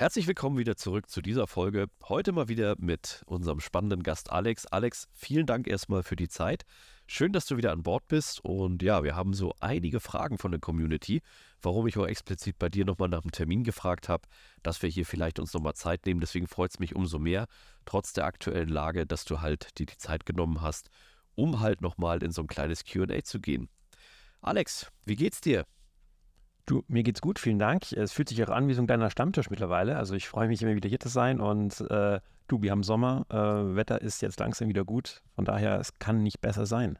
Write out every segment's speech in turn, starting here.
Herzlich willkommen wieder zurück zu dieser Folge. Heute mal wieder mit unserem spannenden Gast Alex. Alex, vielen Dank erstmal für die Zeit. Schön, dass du wieder an Bord bist. Und ja, wir haben so einige Fragen von der Community, warum ich auch explizit bei dir nochmal nach dem Termin gefragt habe, dass wir hier vielleicht uns nochmal Zeit nehmen. Deswegen freut es mich umso mehr, trotz der aktuellen Lage, dass du halt dir die Zeit genommen hast, um halt nochmal in so ein kleines QA zu gehen. Alex, wie geht's dir? Du, mir geht's gut, vielen Dank. Es fühlt sich auch an wie so ein kleiner Stammtisch mittlerweile. Also ich freue mich immer wieder hier zu sein und äh, du, wir haben Sommer, äh, Wetter ist jetzt langsam wieder gut. Von daher, es kann nicht besser sein.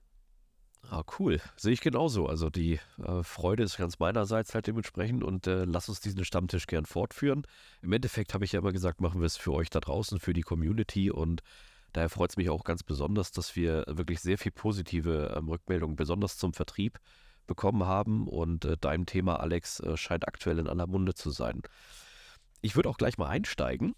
Ah, cool. Sehe ich genauso. Also die äh, Freude ist ganz meinerseits halt dementsprechend und äh, lass uns diesen Stammtisch gern fortführen. Im Endeffekt habe ich ja immer gesagt, machen wir es für euch da draußen, für die Community und daher freut es mich auch ganz besonders, dass wir wirklich sehr viel positive ähm, Rückmeldungen, besonders zum Vertrieb, bekommen haben und äh, dein Thema, Alex, äh, scheint aktuell in aller Munde zu sein. Ich würde auch gleich mal einsteigen.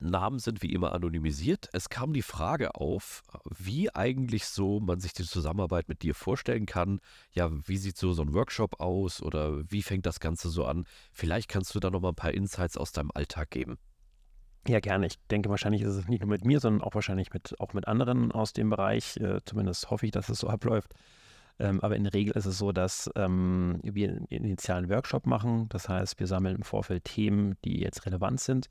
Namen sind wie immer anonymisiert. Es kam die Frage auf, wie eigentlich so man sich die Zusammenarbeit mit dir vorstellen kann. Ja, wie sieht so so ein Workshop aus oder wie fängt das Ganze so an? Vielleicht kannst du da noch mal ein paar Insights aus deinem Alltag geben. Ja, gerne. Ich denke, wahrscheinlich ist es nicht nur mit mir, sondern auch wahrscheinlich mit, auch mit anderen aus dem Bereich. Äh, zumindest hoffe ich, dass es so abläuft. Ähm, aber in der Regel ist es so, dass ähm, wir einen initialen Workshop machen. Das heißt, wir sammeln im Vorfeld Themen, die jetzt relevant sind.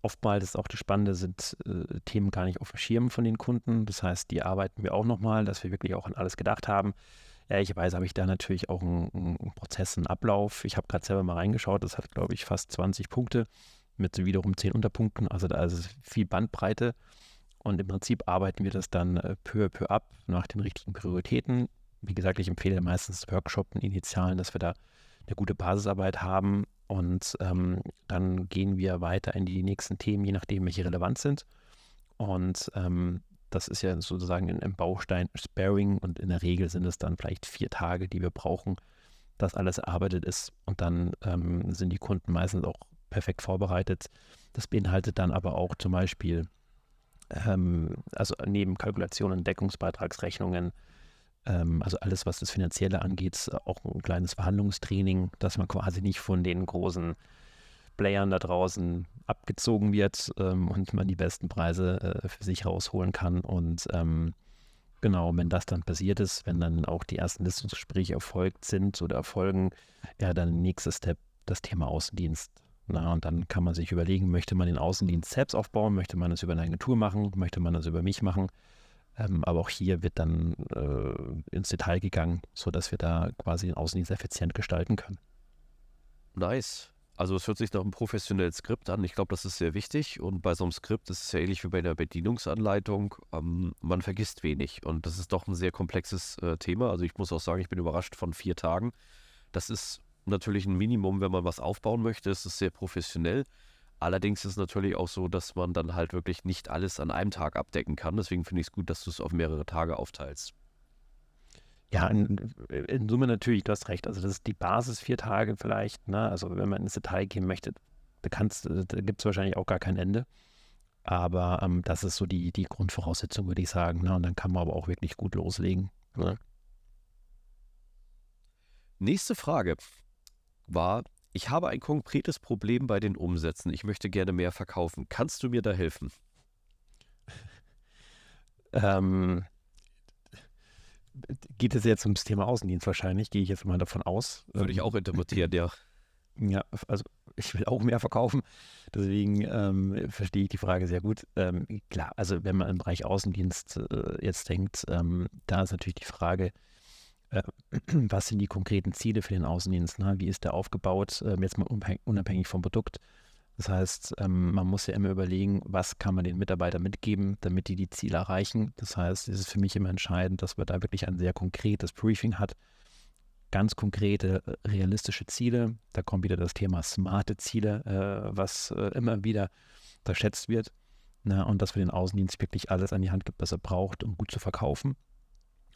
Oftmals ist auch das Spannende, sind äh, Themen gar nicht auf dem Schirm von den Kunden. Das heißt, die arbeiten wir auch nochmal, dass wir wirklich auch an alles gedacht haben. Ehrlicherweise habe ich da natürlich auch einen, einen Prozess, einen Ablauf. Ich habe gerade selber mal reingeschaut, das hat, glaube ich, fast 20 Punkte mit so wiederum 10 Unterpunkten. Also da ist viel Bandbreite. Und im Prinzip arbeiten wir das dann äh, peu à peu ab nach den richtigen Prioritäten wie gesagt, ich empfehle meistens Workshops initialen, dass wir da eine gute Basisarbeit haben und ähm, dann gehen wir weiter in die nächsten Themen, je nachdem, welche relevant sind. Und ähm, das ist ja sozusagen im Baustein Sparing und in der Regel sind es dann vielleicht vier Tage, die wir brauchen, dass alles erarbeitet ist und dann ähm, sind die Kunden meistens auch perfekt vorbereitet. Das beinhaltet dann aber auch zum Beispiel, ähm, also neben Kalkulationen, Deckungsbeitragsrechnungen, also alles, was das Finanzielle angeht, auch ein kleines Verhandlungstraining, dass man quasi nicht von den großen Playern da draußen abgezogen wird ähm, und man die besten Preise äh, für sich rausholen kann. Und ähm, genau, wenn das dann passiert ist, wenn dann auch die ersten Listungsgespräche erfolgt sind oder erfolgen, ja, dann nächster Step das Thema Außendienst. Na, und dann kann man sich überlegen, möchte man den Außendienst selbst aufbauen, möchte man es über eine Agentur machen, möchte man es über mich machen. Ähm, aber auch hier wird dann äh, ins Detail gegangen, sodass wir da quasi den Außendienst effizient gestalten können. Nice. Also es hört sich nach einem professionellen Skript an. Ich glaube, das ist sehr wichtig. Und bei so einem Skript ist es ja ähnlich wie bei einer Bedienungsanleitung. Ähm, man vergisst wenig. Und das ist doch ein sehr komplexes äh, Thema. Also ich muss auch sagen, ich bin überrascht von vier Tagen. Das ist natürlich ein Minimum, wenn man was aufbauen möchte. Es ist sehr professionell. Allerdings ist es natürlich auch so, dass man dann halt wirklich nicht alles an einem Tag abdecken kann. Deswegen finde ich es gut, dass du es auf mehrere Tage aufteilst. Ja, in, in, Summe natürlich, du hast recht. Also das ist die Basis vier Tage vielleicht. Ne? Also wenn man ins Detail gehen möchte, da, da gibt es wahrscheinlich auch gar kein Ende. Aber ähm, das ist so die, die Grundvoraussetzung, würde ich sagen. Ne? Und dann kann man aber auch wirklich gut loslegen. Ne? Nächste Frage war, ich habe ein konkretes Problem bei den Umsätzen. Ich möchte gerne mehr verkaufen. Kannst du mir da helfen? ähm, geht es jetzt ums Thema Außendienst wahrscheinlich, gehe ich jetzt mal davon aus. Würde ich ähm, auch interpretieren, ja. Ja, also ich will auch mehr verkaufen. Deswegen ähm, verstehe ich die Frage sehr gut. Ähm, klar, also wenn man im Bereich Außendienst äh, jetzt denkt, ähm, da ist natürlich die Frage, was sind die konkreten Ziele für den Außendienst? Ne? Wie ist der aufgebaut? Ähm, jetzt mal unabhängig vom Produkt. Das heißt, ähm, man muss ja immer überlegen, was kann man den Mitarbeitern mitgeben, damit die die Ziele erreichen. Das heißt, es ist für mich immer entscheidend, dass man da wirklich ein sehr konkretes Briefing hat. Ganz konkrete, äh, realistische Ziele. Da kommt wieder das Thema smarte Ziele, äh, was immer wieder unterschätzt wird. Ne? Und dass wir den Außendienst wirklich alles an die Hand gibt, was er braucht, um gut zu verkaufen.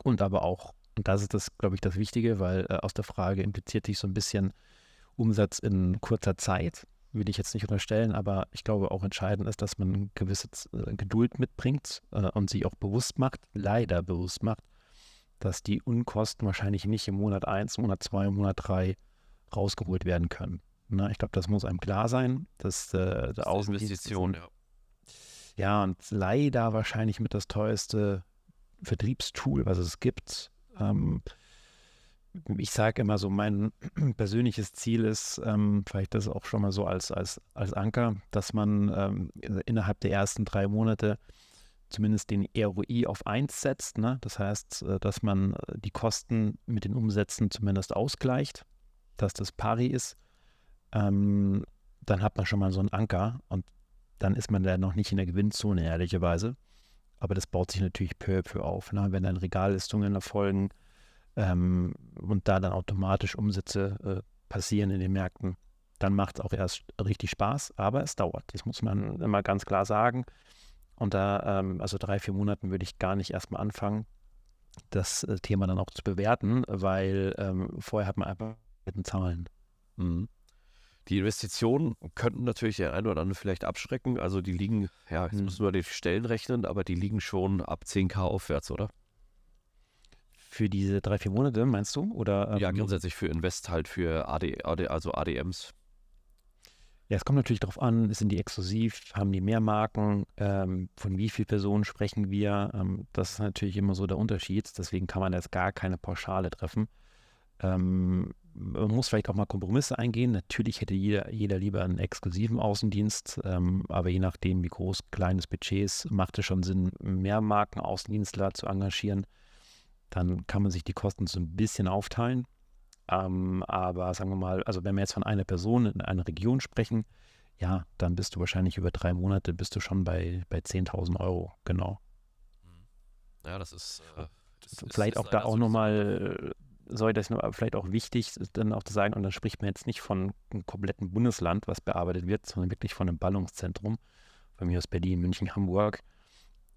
Und aber auch, und das ist das, glaube ich, das Wichtige, weil äh, aus der Frage impliziert sich so ein bisschen Umsatz in kurzer Zeit will ich jetzt nicht unterstellen, aber ich glaube auch entscheidend ist, dass man gewisse äh, Geduld mitbringt äh, und sich auch bewusst macht, leider bewusst macht, dass die Unkosten wahrscheinlich nicht im Monat 1, Monat 2, Monat 3 rausgeholt werden können. Na, ne, ich glaube, das muss einem klar sein, dass äh, der Außeninvestition, ja. Ja, und leider wahrscheinlich mit das teuerste Vertriebstool, was es gibt. Ähm, ich sage immer so, mein persönliches Ziel ist, ähm, vielleicht das auch schon mal so als, als, als Anker, dass man ähm, innerhalb der ersten drei Monate zumindest den ROI auf 1 setzt. Ne? Das heißt, äh, dass man äh, die Kosten mit den Umsätzen zumindest ausgleicht, dass das pari ist. Ähm, dann hat man schon mal so einen Anker und dann ist man da noch nicht in der Gewinnzone, ehrlicherweise. Aber das baut sich natürlich peu à peu auf. Ne? Wenn dann Regallistungen erfolgen, ähm, und da dann automatisch Umsätze äh, passieren in den Märkten, dann macht es auch erst richtig Spaß, aber es dauert. Das muss man immer ganz klar sagen. Und da, ähm, also drei, vier Monaten würde ich gar nicht erstmal anfangen, das äh, Thema dann auch zu bewerten, weil ähm, vorher hat man einfach mit den Zahlen. Mhm. Die Investitionen könnten natürlich der eine oder andere vielleicht abschrecken. Also die liegen, ja, jetzt mhm. müssen wir die Stellen rechnen, aber die liegen schon ab 10k aufwärts, oder? Für diese drei, vier Monate, meinst du? Oder, ähm, ja, grundsätzlich für Invest halt, für AD, AD, also ADMs. Ja, es kommt natürlich darauf an, sind die exklusiv, haben die mehr Marken, ähm, von wie vielen Personen sprechen wir. Ähm, das ist natürlich immer so der Unterschied. Deswegen kann man jetzt gar keine Pauschale treffen. Ähm, man muss vielleicht auch mal Kompromisse eingehen. Natürlich hätte jeder, jeder lieber einen exklusiven Außendienst, ähm, aber je nachdem, wie groß, kleines Budget ist, macht es schon Sinn, mehr Marken-Außendienstler zu engagieren dann kann man sich die Kosten so ein bisschen aufteilen. Ähm, aber sagen wir mal, also wenn wir jetzt von einer Person in einer Region sprechen, ja, dann bist du wahrscheinlich über drei Monate bist du schon bei, bei 10.000 Euro, genau. Ja, das ist. Äh, das vielleicht ist, auch da auch nochmal, soll das nur, vielleicht auch wichtig, dann auch zu sagen, und dann spricht man jetzt nicht von einem kompletten Bundesland, was bearbeitet wird, sondern wirklich von einem Ballungszentrum, bei mir aus Berlin, München, Hamburg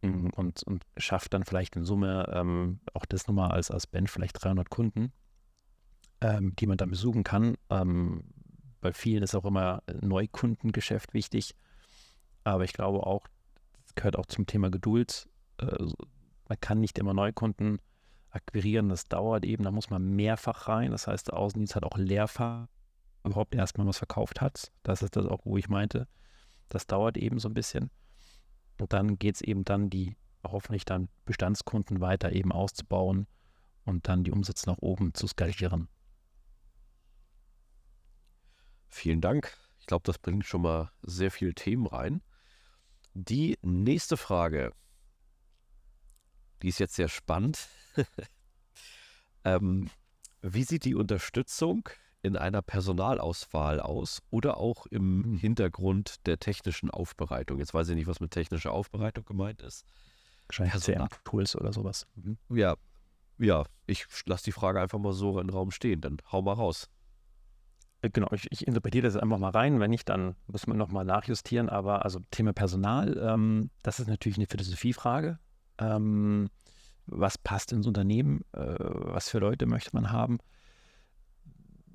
Mhm. und, und schafft dann vielleicht in Summe ähm, auch das nochmal als, als Band vielleicht 300 Kunden, ähm, die man dann besuchen kann. Ähm, bei vielen ist auch immer Neukundengeschäft wichtig, aber ich glaube auch, das gehört auch zum Thema Geduld. Äh, man kann nicht immer Neukunden akquirieren, das dauert eben, da muss man mehrfach rein. Das heißt, der Außendienst hat auch Leerfahrt, überhaupt erstmal was verkauft hat. Das ist das auch, wo ich meinte. Das dauert eben so ein bisschen. Und dann geht es eben dann, die hoffentlich dann Bestandskunden weiter eben auszubauen und dann die Umsätze nach oben zu skalieren. Vielen Dank. Ich glaube, das bringt schon mal sehr viele Themen rein. Die nächste Frage, die ist jetzt sehr spannend. ähm, wie sieht die Unterstützung in einer Personalauswahl aus oder auch im hm. Hintergrund der technischen Aufbereitung. Jetzt weiß ich nicht, was mit technischer Aufbereitung gemeint ist. Wahrscheinlich CRM-Tools oder sowas. Mhm. Ja, ja, ich lasse die Frage einfach mal so in den Raum stehen, dann hau mal raus. Äh, genau, ich, ich interpretiere das einfach mal rein. Wenn nicht, dann müssen wir nochmal nachjustieren. Aber also Thema Personal, ähm, das ist natürlich eine Philosophiefrage. Ähm, was passt ins Unternehmen? Äh, was für Leute möchte man haben?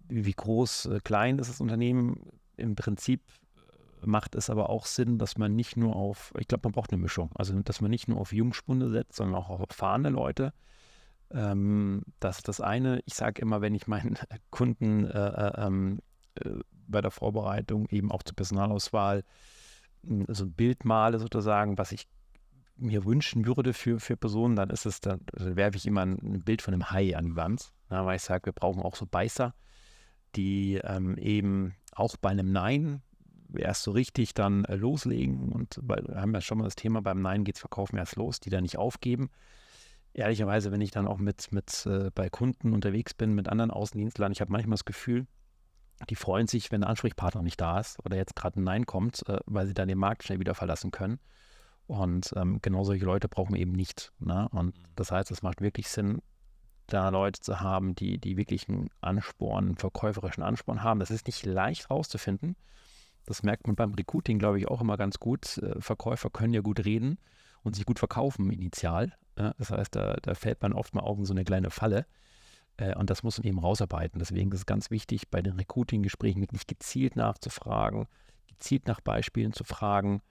wie groß, äh, klein ist das Unternehmen. Im Prinzip äh, macht es aber auch Sinn, dass man nicht nur auf, ich glaube, man braucht eine Mischung, also dass man nicht nur auf Jungspunde setzt, sondern auch auf erfahrene Leute. Ähm, das ist das eine. Ich sage immer, wenn ich meinen Kunden äh, äh, ähm, äh, bei der Vorbereitung eben auch zur Personalauswahl hm, so ein Bild male sozusagen, was ich mir wünschen würde für, für Personen, dann ist es, dann also werfe ich immer ein, Bild von einem Hai an die Wand, na, weil ich sage, wir brauchen auch so Beißer, die ähm, eben auch bei einem Nein erst so richtig dann äh, loslegen. Und wir haben ja schon mal das Thema, beim Nein geht es Verkaufen erst los, die da nicht aufgeben. Ehrlicherweise, wenn ich dann auch mit, mit äh, bei Kunden unterwegs bin, mit anderen Außendienstlern, ich habe manchmal das Gefühl, die freuen sich, wenn der Ansprechpartner nicht da ist oder jetzt gerade ein Nein kommt, äh, weil sie dann den Markt schnell wieder verlassen können. Und ähm, genau solche Leute brauchen wir eben nicht. Ne? Und mhm. das heißt, es macht wirklich Sinn, da Leute zu haben, die, die wirklich einen Ansporn, einen verkäuferischen Ansporn haben. Das ist nicht leicht rauszufinden. Das merkt man beim Recruiting, glaube ich, auch immer ganz gut. Äh, Verkäufer können ja gut reden und sich gut verkaufen initial. Ja, das heißt, da, da, fällt man oft mal auf in so eine kleine Falle. Äh, und das muss man eben rausarbeiten. Deswegen ist es ganz wichtig, bei den Recruiting-Gesprächen wirklich gezielt nachzufragen, gezielt nach Beispielen zu fragen.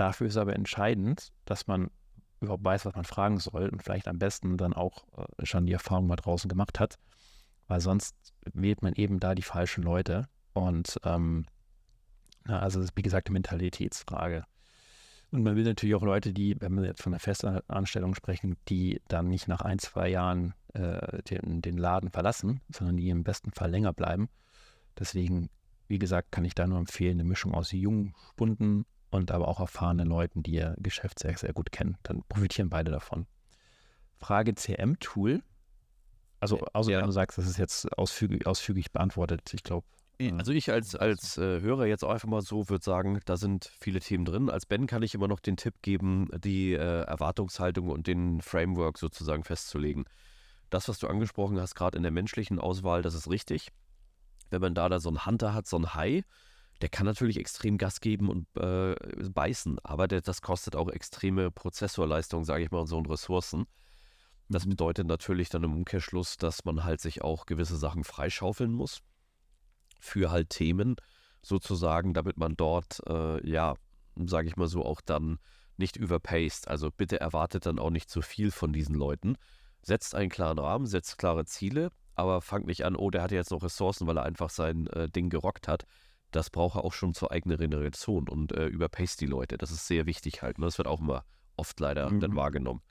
Dafür ist aber entscheidend, dass man überhaupt weiß, was man fragen soll und vielleicht am besten dann auch äh, schon die Erfahrung mal draußen gemacht hat, weil sonst wählt man eben da die falschen Leute und ähm, na, also das ist wie gesagt eine Mentalitätsfrage. Und man will natürlich auch Leute, die, wenn wir jetzt von der Festanstellung sprechen, die dann nicht nach ein, zwei Jahren äh, den, den Laden verlassen, sondern die im besten Fall länger bleiben. Deswegen, wie gesagt, kann ich da nur empfehlen, eine Mischung aus jungen, bunten und aber auch erfahrenen Leuten, die ihr Geschäft sehr, sehr gut kennen. Dann profitieren beide davon. Frage CM-Tool. Also, außer ja. du sagst, das ist jetzt ausfügig, ausführlich beantwortet. Ich glaube. Äh, also ich als, als äh, Hörer jetzt auch einfach mal so würde sagen, da sind viele Themen drin. Als Ben kann ich immer noch den Tipp geben, die äh, Erwartungshaltung und den Framework sozusagen festzulegen. Das, was du angesprochen hast, gerade in der menschlichen Auswahl, das ist richtig. Wenn man da, da so einen Hunter hat, so einen Hai, der kann natürlich extrem Gas geben und äh, beißen, aber der, das kostet auch extreme Prozessorleistung, sage ich mal, und so und Ressourcen. Das bedeutet natürlich dann im Umkehrschluss, dass man halt sich auch gewisse Sachen freischaufeln muss für halt Themen sozusagen, damit man dort, äh, ja, sage ich mal so, auch dann nicht überpaced. Also bitte erwartet dann auch nicht zu viel von diesen Leuten. Setzt einen klaren Rahmen, setzt klare Ziele, aber fangt nicht an, oh, der hat jetzt noch Ressourcen, weil er einfach sein äh, Ding gerockt hat das braucht er auch schon zur eigenen Generation und äh, überpace die Leute. Das ist sehr wichtig halt. Ne? Das wird auch immer oft leider mhm. dann wahrgenommen.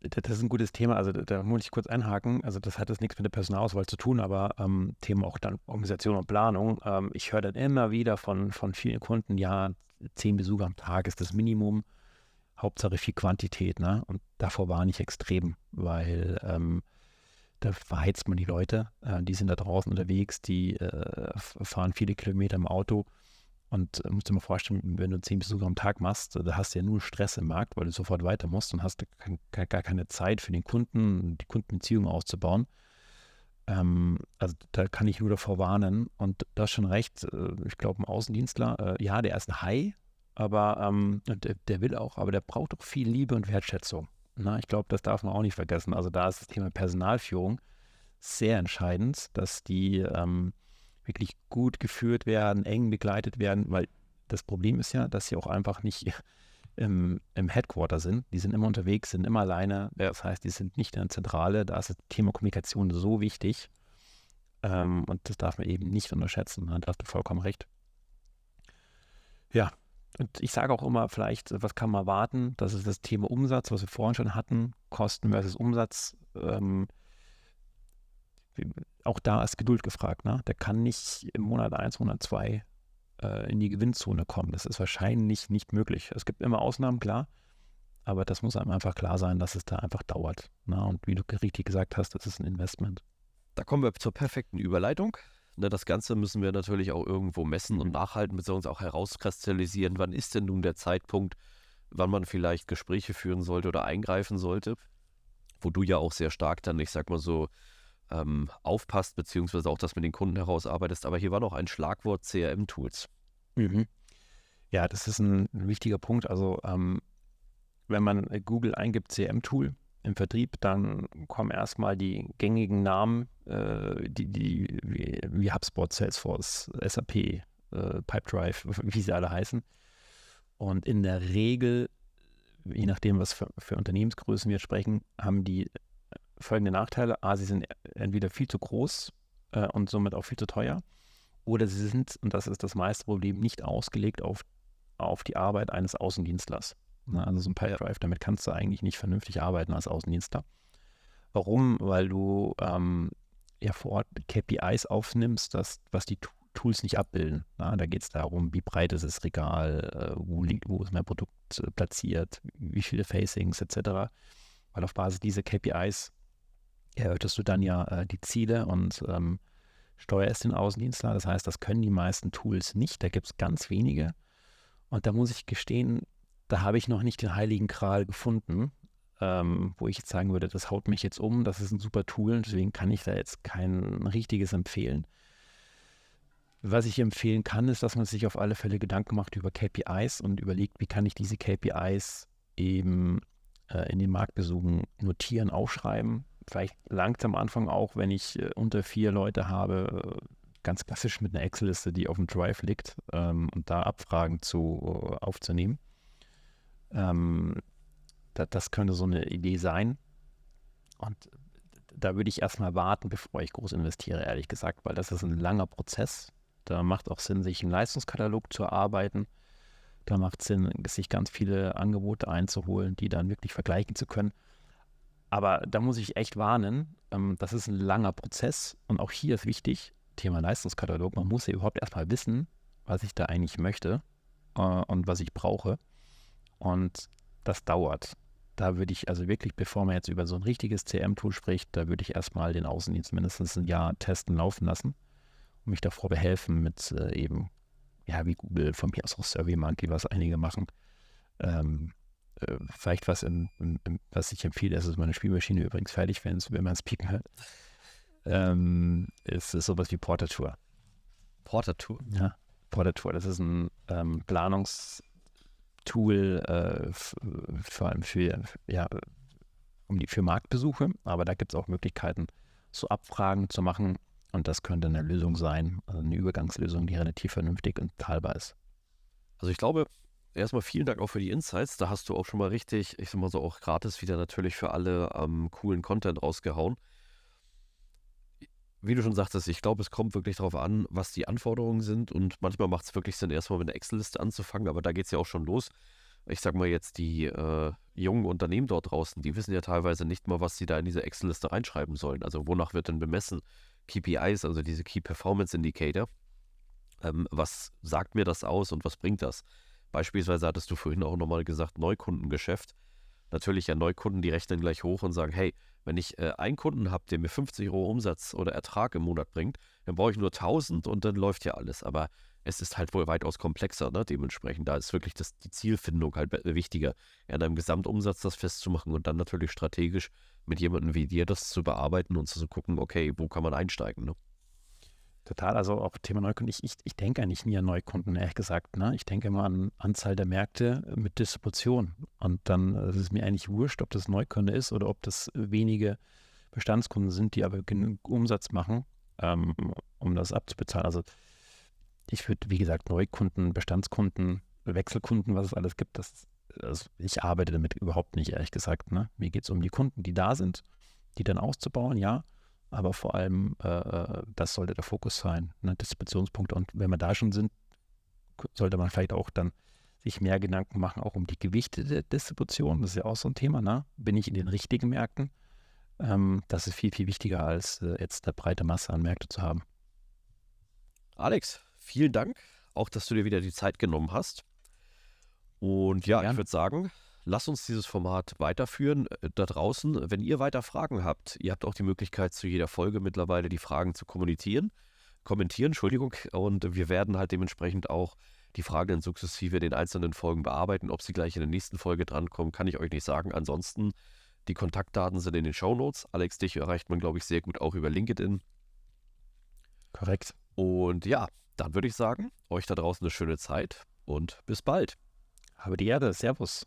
Das ist ein gutes Thema. Also da muss ich kurz einhaken. Also das hat jetzt nichts mit der Personalauswahl zu tun, aber ähm, Thema auch dann Organisation und Planung. Ähm, ich höre dann immer wieder von, von vielen Kunden, ja, zehn Besucher am Tag ist das Minimum. Hauptsache viel Quantität. Ne? Und davor warne ich extrem, weil ähm, da verheizt man die Leute. Äh, die sind da draußen unterwegs, die äh, fahren viele Kilometer im Auto. Und äh, musst dir mal vorstellen, wenn du zehn Besucher am Tag machst, da hast du ja nur Stress im Markt, weil du sofort weiter musst und hast gar, gar keine Zeit für den Kunden, die Kundenbeziehung auszubauen. Ähm, also da kann ich nur davor warnen. Und hast schon recht, äh, ich glaube, ein Außendienstler, äh, ja, der ist ein Hai, aber ähm, der, der, will auch, aber der braucht auch viel Liebe und Wertschätzung. Na, ich glaube, das darf man auch nicht vergessen. Also da ist das Thema Personalführung sehr entscheidend, dass die ähm, wirklich gut geführt werden, eng begleitet werden, weil das Problem ist ja, dass sie auch einfach nicht im, im Headquarter sind. Die sind immer unterwegs, sind immer alleine. Das heißt, die sind nicht in der Zentrale. Da ist das Thema Kommunikation so wichtig. Ähm, und das darf man eben nicht unterschätzen. Da hast du vollkommen recht. Ja, und ich sage auch immer, vielleicht, was kann man warten? Das ist das Thema Umsatz, was wir vorhin schon hatten, Kosten versus Umsatz. Ähm, auch da ist Geduld gefragt. Ne? Der kann nicht im Monat 1, Monat 2 äh, in die Gewinnzone kommen. Das ist wahrscheinlich nicht möglich. Es gibt immer Ausnahmen, klar. Aber das muss einem einfach klar sein, dass es da einfach dauert. Ne? Und wie du richtig gesagt hast, das ist ein Investment. Da kommen wir zur perfekten Überleitung. Ne, das Ganze müssen wir natürlich auch irgendwo messen und mhm. nachhalten, beziehungsweise auch herauskristallisieren, wann ist denn nun der Zeitpunkt, wann man vielleicht Gespräche führen sollte oder eingreifen sollte, wo du ja auch sehr stark dann, ich sag mal so, ähm, aufpasst, beziehungsweise auch das mit den Kunden herausarbeitest. Aber hier war noch ein Schlagwort CRM-Tools. Mhm. Ja, das ist ein, ein wichtiger Punkt. Also ähm, wenn man Google eingibt CRM-Tool, im Vertrieb, dann kommen erstmal die gängigen Namen, äh, die, die wie, wie, HubSpot, Salesforce, SAP, äh, Pipedrive, wie sie alle heißen. Und in der Regel, je nachdem, was für, für Unternehmensgrößen wir sprechen, haben die folgende Nachteile. A, sie sind entweder viel zu groß äh, und somit auch viel zu teuer. Oder sie sind, und das ist das meiste Problem, nicht ausgelegt auf, auf die Arbeit eines Außendienstlers. Ne? Also so ein Pipedrive, damit kannst du eigentlich nicht vernünftig arbeiten als Außendienstler. Warum? Weil du ähm, ja vor Ort KPIs aufnimmst, das, was die Tools nicht abbilden. Na, da geht es darum, wie breit ist das Regal, äh, wo, liegt, wo ist mein Produkt äh, platziert, wie viele Facings etc. Weil auf Basis dieser KPIs erörterst du dann ja äh, die Ziele und ähm, steuerst den Außendienstler. Das heißt, das können die meisten Tools nicht. Da gibt es ganz wenige. Und da muss ich gestehen, da habe ich noch nicht den heiligen Kral gefunden, ähm, wo ich jetzt sagen würde, das haut mich jetzt um, das ist ein super Tool, deswegen kann ich da jetzt kein richtiges empfehlen. Was ich empfehlen kann, ist, dass man sich auf alle Fälle Gedanken macht über KPIs und überlegt, wie kann ich diese KPIs eben äh, in den Marktbesuchen notieren, aufschreiben. Vielleicht langt am Anfang auch, wenn ich äh, unter vier Leute habe, äh, ganz klassisch mit einer Excel-Liste, die auf dem Drive liegt ähm, und da Abfragen zu äh, aufzunehmen. Ähm, da, das könnte so eine Idee sein. Und da würde ich erstmal warten, bevor ich groß investiere, ehrlich gesagt, weil das ist ein langer Prozess. Da macht auch Sinn, sich einen Leistungskatalog zu erarbeiten. Da macht es Sinn, sich ganz viele Angebote einzuholen, die dann wirklich vergleichen zu können. Aber da muss ich echt warnen, ähm, das ist ein langer Prozess und auch hier ist wichtig, Thema Leistungskatalog, man muss ja überhaupt erstmal wissen, was ich da eigentlich möchte äh, und was ich brauche. Und das dauert. Da würde ich also wirklich, bevor man jetzt über so ein richtiges CM-Tool spricht, da würde ich erstmal den Außendienst mindestens ein Jahr testen laufen lassen und mich davor behelfen mit äh, eben, ja, wie Google, von mir aus auch SurveyMonkey, was einige machen. Ähm, äh, vielleicht was, in, in, in, was ich empfehle, ist, ist meine Spielmaschine übrigens fertig, wenn man es pieken hört. Ähm, ist, ist sowas wie. Porter Tour? Ja, Porter Tour. Das ist ein ähm, Planungs- Tool äh, vor allem für, ja, um die, für Marktbesuche, aber da gibt es auch Möglichkeiten, so Abfragen zu machen und das könnte eine Lösung sein, also eine Übergangslösung, die relativ vernünftig und teilbar ist. Also ich glaube, erstmal vielen Dank auch für die Insights. Da hast du auch schon mal richtig, ich sag mal so auch gratis wieder natürlich für alle ähm, coolen Content rausgehauen wie du schon sagtest, ich glaube, es kommt wirklich darauf an, was die Anforderungen sind und manchmal macht es wirklich Sinn, erstmal mit einer Excel-Liste anzufangen, aber da geht es ja auch schon los. Ich sag mal jetzt, die äh, jungen Unternehmen dort draußen, die wissen ja teilweise nicht mal, was sie da in diese Excel-Liste reinschreiben sollen. Also wonach wird denn bemessen? KPIs, also diese Key Performance Indicator. Ähm, was sagt mir das aus und was bringt das? Beispielsweise hattest du vorhin auch nochmal gesagt, Neukundengeschäft. Natürlich ja Neukunden, die rechnen gleich hoch und sagen, hey, wenn ich äh, einen Kunden habe, der mir 50 Euro Umsatz oder Ertrag im Monat bringt, dann brauche ich nur 1000 und dann läuft ja alles. Aber es ist halt wohl weitaus komplexer, ne? dementsprechend. Da ist wirklich das, die Zielfindung halt wichtiger, in einem Gesamtumsatz das festzumachen und dann natürlich strategisch mit jemandem wie dir das zu bearbeiten und zu gucken, okay, wo kann man einsteigen. Ne? Total, also auch Thema Neukunden. Ich, ich, ich denke eigentlich nie an Neukunden, ehrlich gesagt. Ne? Ich denke immer an Anzahl der Märkte mit Distribution. Und dann ist es mir eigentlich wurscht, ob das Neukunde ist oder ob das wenige Bestandskunden sind, die aber genug Umsatz machen, ähm, um das abzubezahlen. Also ich würde, wie gesagt, Neukunden, Bestandskunden, Wechselkunden, was es alles gibt, das, also ich arbeite damit überhaupt nicht, ehrlich gesagt. Ne? Mir geht es um die Kunden, die da sind, die dann auszubauen, ja aber vor allem, äh, äh, das sollte der Fokus sein, ne? Distributionspunkte. Und wenn wir da schon sind, sollte man vielleicht auch dann sich mehr Gedanken machen, auch um die Gewichte der Distribution. Das ist ja auch so ein Thema, ne? Bin ich in den richtigen Märkten? Ähm, das ist viel, viel wichtiger, als äh, jetzt eine breite Masse an Märkte zu haben. Alex, vielen Dank, auch dass du dir wieder die Zeit genommen hast. Und ja, Gern. ich würde sagen, Lass uns dieses Format weiterführen äh, da draußen. Wenn ihr weiter Fragen habt, ihr habt auch die Möglichkeit, zu jeder Folge mittlerweile die Fragen zu kommunizieren. Kommentieren, Entschuldigung. Und wir werden halt dementsprechend auch die Fragen dann sukzessive in den einzelnen Folgen bearbeiten. Ob sie gleich in der nächsten Folge drankommen, kann ich euch nicht sagen. Ansonsten, die Kontaktdaten sind in den Show Notes. Alex, dich erreicht man, glaube ich, sehr gut auch über LinkedIn. Korrekt. Und ja, dann würde ich sagen, euch da draußen eine schöne Zeit und bis bald. Habe die Erde. Servus.